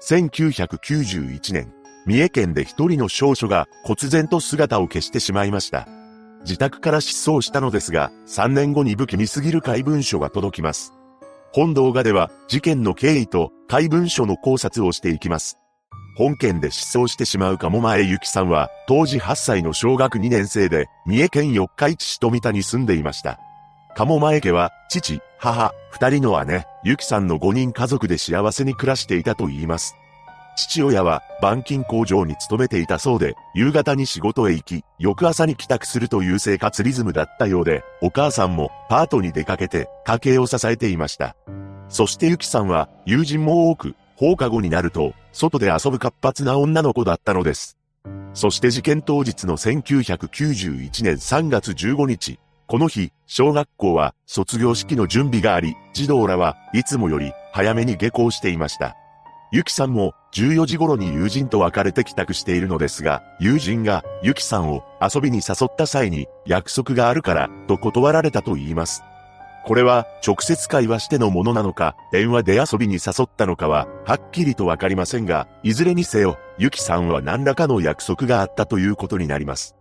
1991年、三重県で一人の少女が忽然と姿を消してしまいました。自宅から失踪したのですが、3年後に不気味すぎる怪文書が届きます。本動画では事件の経緯と怪文書の考察をしていきます。本件で失踪してしまうかも前ゆきさんは、当時8歳の小学2年生で、三重県四日市市富田に住んでいました。鴨前家は、父、母、二人の姉、ゆきさんの5人家族で幸せに暮らしていたと言います。父親は板金工場に勤めていたそうで、夕方に仕事へ行き、翌朝に帰宅するという生活リズムだったようで、お母さんもパートに出かけて家計を支えていました。そしてゆきさんは友人も多く、放課後になると、外で遊ぶ活発な女の子だったのです。そして事件当日の1991年3月15日、この日、小学校は卒業式の準備があり、児童らはいつもより早めに下校していました。ゆきさんも14時頃に友人と別れて帰宅しているのですが、友人がゆきさんを遊びに誘った際に約束があるからと断られたと言います。これは直接会話してのものなのか、電話で遊びに誘ったのかは、はっきりとわかりませんが、いずれにせよ、ゆきさんは何らかの約束があったということになります。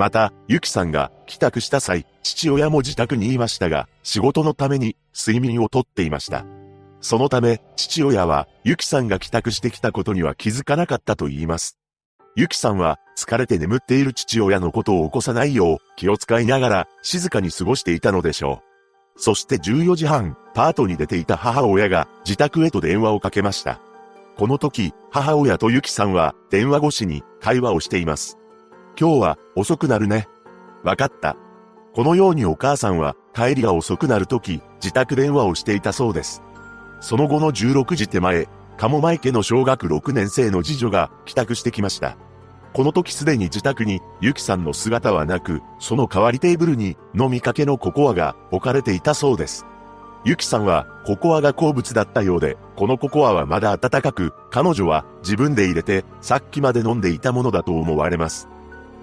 また、ゆきさんが帰宅した際、父親も自宅にいましたが、仕事のために睡眠をとっていました。そのため、父親は、ゆきさんが帰宅してきたことには気づかなかったと言います。ゆきさんは、疲れて眠っている父親のことを起こさないよう、気を使いながら、静かに過ごしていたのでしょう。そして14時半、パートに出ていた母親が自宅へと電話をかけました。この時、母親とゆきさんは電話越しに会話をしています。今日は遅くなるね。わかった。このようにお母さんは帰りが遅くなる時、自宅電話をしていたそうです。その後の16時手前、鴨前家の小学6年生の次女が帰宅してきました。この時すでに自宅にゆきさんの姿はなく、その代わりテーブルに飲みかけのココアが置かれていたそうです。ゆきさんはココアが好物だったようで、このココアはまだ温かく、彼女は自分で入れてさっきまで飲んでいたものだと思われます。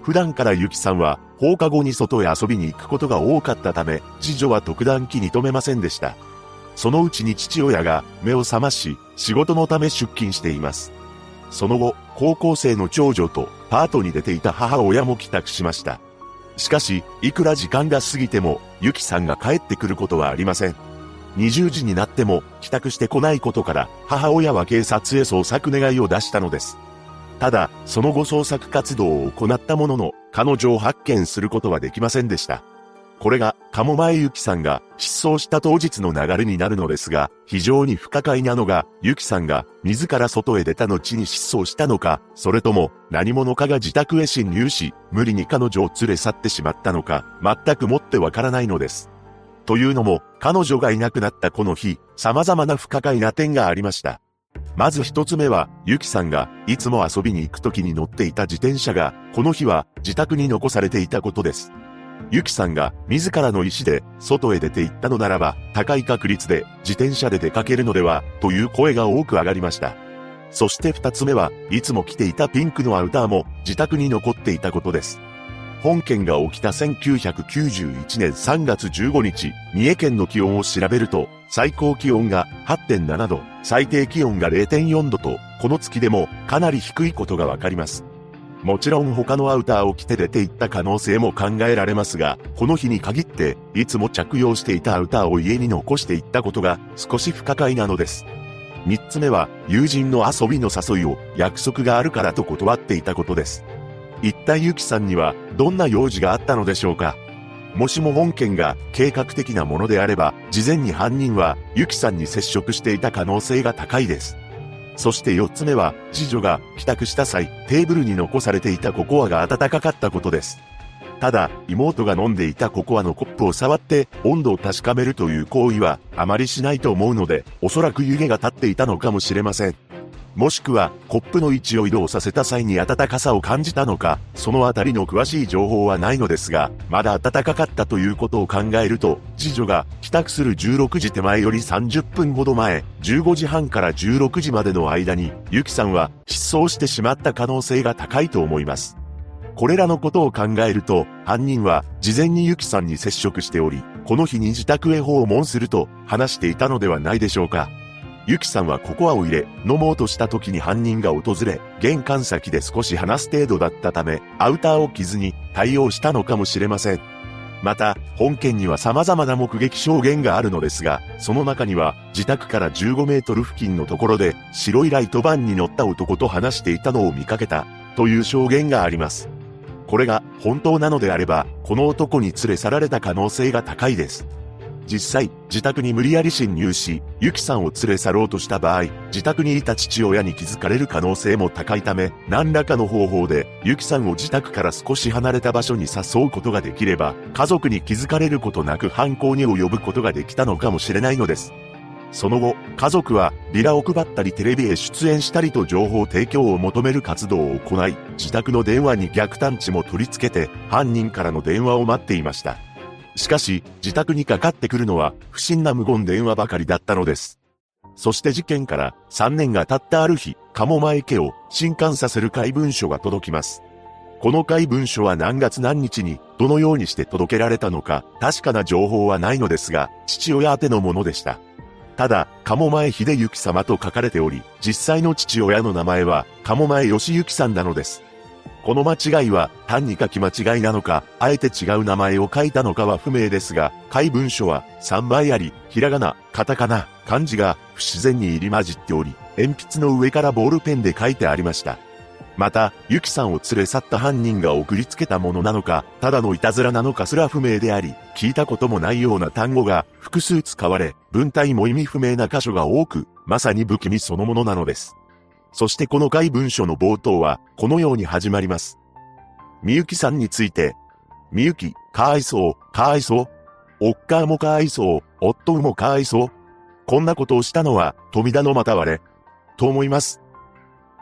普段からゆきさんは放課後に外へ遊びに行くことが多かったため、次女は特段気に留めませんでした。そのうちに父親が目を覚まし、仕事のため出勤しています。その後、高校生の長女とパートに出ていた母親も帰宅しました。しかし、いくら時間が過ぎても、ゆきさんが帰ってくることはありません。20時になっても帰宅してこないことから、母親は警察へ捜索願いを出したのです。ただ、その後捜索活動を行ったものの、彼女を発見することはできませんでした。これが、鴨前ゆきさんが失踪した当日の流れになるのですが、非常に不可解なのが、ゆきさんが自ら外へ出た後に失踪したのか、それとも何者かが自宅へ侵入し、無理に彼女を連れ去ってしまったのか、全くもってわからないのです。というのも、彼女がいなくなったこの日、様々な不可解な点がありました。まず一つ目は、ゆきさんがいつも遊びに行く時に乗っていた自転車が、この日は自宅に残されていたことです。ゆきさんが自らの意思で外へ出て行ったのならば、高い確率で自転車で出かけるのでは、という声が多く上がりました。そして二つ目は、いつも着ていたピンクのアウターも自宅に残っていたことです。本件が起きた1991年3月15日、三重県の気温を調べると、最高気温が8.7度、最低気温が0.4度と、この月でもかなり低いことがわかります。もちろん他のアウターを着て出て行った可能性も考えられますが、この日に限って、いつも着用していたアウターを家に残していったことが少し不可解なのです。三つ目は、友人の遊びの誘いを約束があるからと断っていたことです。一体ゆきさんにはどんな用事があったのでしょうか？もしも本件が計画的なものであれば、事前に犯人はゆきさんに接触していた可能性が高いです。そして4つ目は、次女が帰宅した際、テーブルに残されていたココアが温かかったことです。ただ、妹が飲んでいたココアのコップを触って温度を確かめるという行為はあまりしないと思うので、おそらく湯気が立っていたのかもしれません。もしくは、コップの位置を移動させた際に暖かさを感じたのか、そのあたりの詳しい情報はないのですが、まだ暖かかったということを考えると、次女が帰宅する16時手前より30分ほど前、15時半から16時までの間に、ゆきさんは失踪してしまった可能性が高いと思います。これらのことを考えると、犯人は事前にゆきさんに接触しており、この日に自宅へ訪問すると話していたのではないでしょうか。ゆきさんはココアを入れ、飲もうとした時に犯人が訪れ、玄関先で少し話す程度だったため、アウターを着ずに対応したのかもしれません。また、本件には様々な目撃証言があるのですが、その中には、自宅から15メートル付近のところで、白いライトバンに乗った男と話していたのを見かけた、という証言があります。これが本当なのであれば、この男に連れ去られた可能性が高いです。実際、自宅に無理やり侵入し、ユキさんを連れ去ろうとした場合、自宅にいた父親に気づかれる可能性も高いため、何らかの方法で、ユキさんを自宅から少し離れた場所に誘うことができれば、家族に気づかれることなく犯行に及ぶことができたのかもしれないのです。その後、家族はビラを配ったりテレビへ出演したりと情報提供を求める活動を行い、自宅の電話に逆探知も取り付けて、犯人からの電話を待っていました。しかし、自宅にかかってくるのは不審な無言電話ばかりだったのです。そして事件から3年が経ったある日、鴨前家を震撼させる怪文書が届きます。この怪文書は何月何日にどのようにして届けられたのか確かな情報はないのですが、父親宛てのものでした。ただ、鴨前秀幸様と書かれており、実際の父親の名前は鴨前義行さんなのです。この間違いは単に書き間違いなのか、あえて違う名前を書いたのかは不明ですが、怪文書は3枚あり、ひらがな、カタカナ、漢字が不自然に入り混じっており、鉛筆の上からボールペンで書いてありました。また、ユキさんを連れ去った犯人が送りつけたものなのか、ただのいたずらなのかすら不明であり、聞いたこともないような単語が複数使われ、文体も意味不明な箇所が多く、まさに不気味そのものなのです。そしてこの回文書の冒頭は、このように始まります。みゆきさんについて、みゆき、かわいそう、かわいそう。おっかーもかわいそう、夫もかわいそう。こんなことをしたのは、富田のまたわれ。と思います。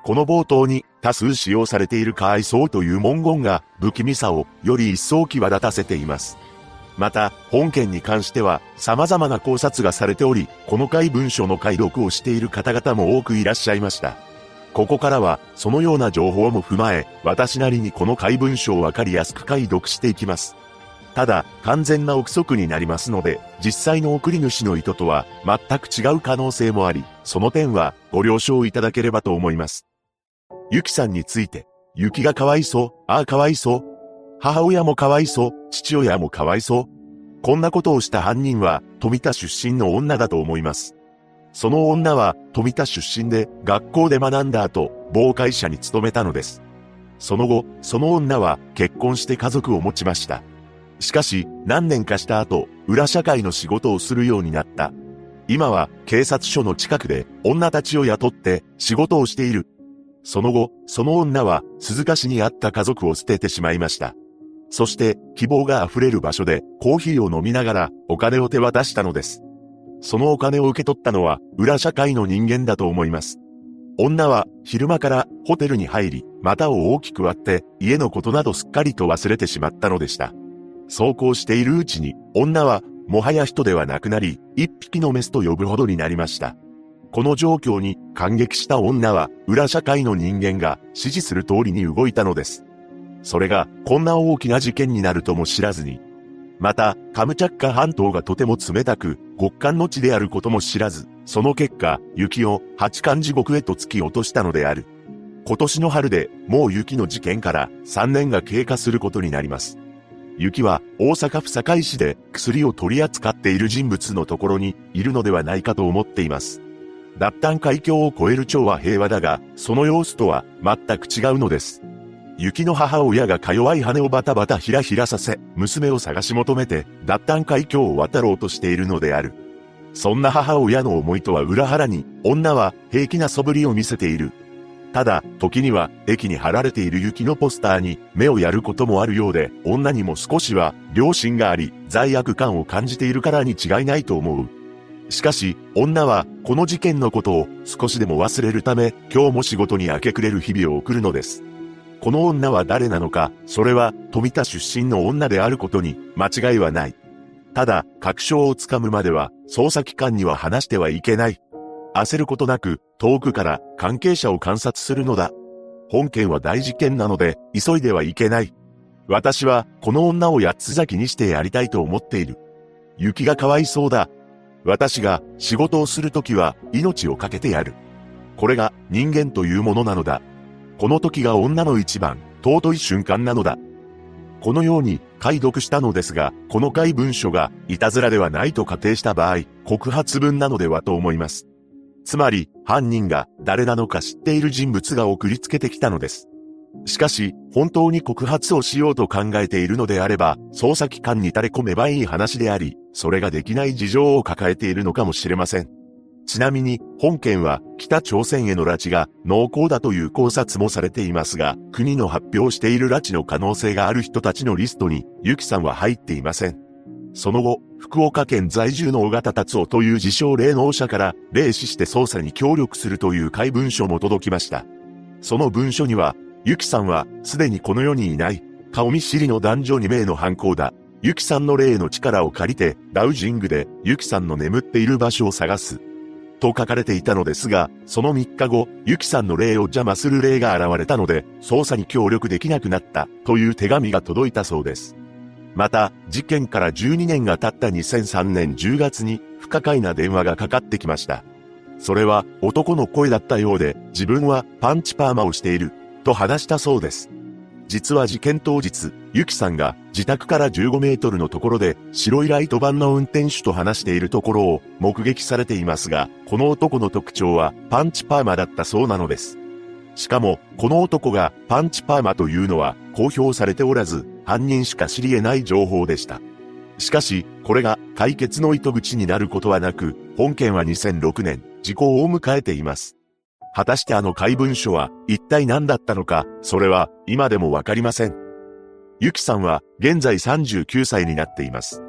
この冒頭に多数使用されているかわいそうという文言が不気味さをより一層際立たせています。また、本件に関しては様々な考察がされており、この回文書の解読をしている方々も多くいらっしゃいました。ここからは、そのような情報も踏まえ、私なりにこの怪文書をわかりやすく解読していきます。ただ、完全な憶測になりますので、実際の送り主の意図とは全く違う可能性もあり、その点はご了承いただければと思います。ゆきさんについて、ゆきがかわいそう、ああかわいそう。母親もかわいそう、父親もかわいそう。こんなことをした犯人は、富田出身の女だと思います。その女は富田出身で学校で学んだ後、某会社に勤めたのです。その後、その女は結婚して家族を持ちました。しかし、何年かした後、裏社会の仕事をするようになった。今は警察署の近くで女たちを雇って仕事をしている。その後、その女は鈴鹿市にあった家族を捨ててしまいました。そして希望が溢れる場所でコーヒーを飲みながらお金を手渡したのです。そのお金を受け取ったのは裏社会の人間だと思います。女は昼間からホテルに入り、股を大きく割って家のことなどすっかりと忘れてしまったのでした。そうこうしているうちに女はもはや人ではなくなり、一匹のメスと呼ぶほどになりました。この状況に感激した女は裏社会の人間が指示する通りに動いたのです。それがこんな大きな事件になるとも知らずに、また、カムチャッカ半島がとても冷たく、極寒の地であることも知らず、その結果、雪を八寒地獄へと突き落としたのである。今年の春で、もう雪の事件から3年が経過することになります。雪は大阪府堺市で薬を取り扱っている人物のところにいるのではないかと思っています。脱炭海峡を越える蝶は平和だが、その様子とは全く違うのです。雪の母親がか弱い羽をバタバタひらひらさせ、娘を探し求めて、脱炭海峡を渡ろうとしているのである。そんな母親の思いとは裏腹に、女は平気な素振りを見せている。ただ、時には、駅に貼られている雪のポスターに目をやることもあるようで、女にも少しは良心があり、罪悪感を感じているからに違いないと思う。しかし、女は、この事件のことを少しでも忘れるため、今日も仕事に明け暮れる日々を送るのです。この女は誰なのか、それは富田出身の女であることに間違いはない。ただ、確証をつかむまでは、捜査機関には話してはいけない。焦ることなく、遠くから関係者を観察するのだ。本件は大事件なので、急いではいけない。私は、この女を八つ咲きにしてやりたいと思っている。雪がかわいそうだ。私が仕事をするときは命を懸けてやる。これが人間というものなのだ。この時が女の一番尊い瞬間なのだ。このように解読したのですが、この回文書がいたずらではないと仮定した場合、告発文なのではと思います。つまり、犯人が誰なのか知っている人物が送りつけてきたのです。しかし、本当に告発をしようと考えているのであれば、捜査機関に垂れ込めばいい話であり、それができない事情を抱えているのかもしれません。ちなみに、本件は北朝鮮への拉致が濃厚だという考察もされていますが、国の発表している拉致の可能性がある人たちのリストに、ゆきさんは入っていません。その後、福岡県在住の尾形達夫という自称霊能者から、霊視して捜査に協力するという怪文書も届きました。その文書には、ゆきさんは、すでにこの世にいない、顔見知りの男女2名の犯行だ。ゆきさんの霊の力を借りて、ダウジングで、ゆきさんの眠っている場所を探す。と書かれていたのですが、その3日後、ゆきさんの霊を邪魔する霊が現れたので、捜査に協力できなくなった、という手紙が届いたそうです。また、事件から12年が経った2003年10月に、不可解な電話がかかってきました。それは、男の声だったようで、自分はパンチパーマをしている、と話したそうです。実は事件当日、ゆきさんが自宅から15メートルのところで白いライトバンの運転手と話しているところを目撃されていますが、この男の特徴はパンチパーマだったそうなのです。しかも、この男がパンチパーマというのは公表されておらず、犯人しか知り得ない情報でした。しかし、これが解決の糸口になることはなく、本件は2006年、時効を迎えています。果たしてあの怪文書は一体何だったのか、それは今でもわかりません。ゆきさんは現在39歳になっています。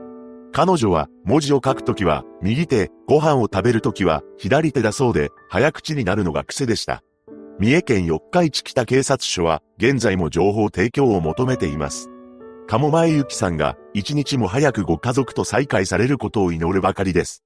彼女は文字を書くときは右手、ご飯を食べるときは左手だそうで早口になるのが癖でした。三重県四日市北警察署は現在も情報提供を求めています。鴨前ゆきさんが一日も早くご家族と再会されることを祈るばかりです。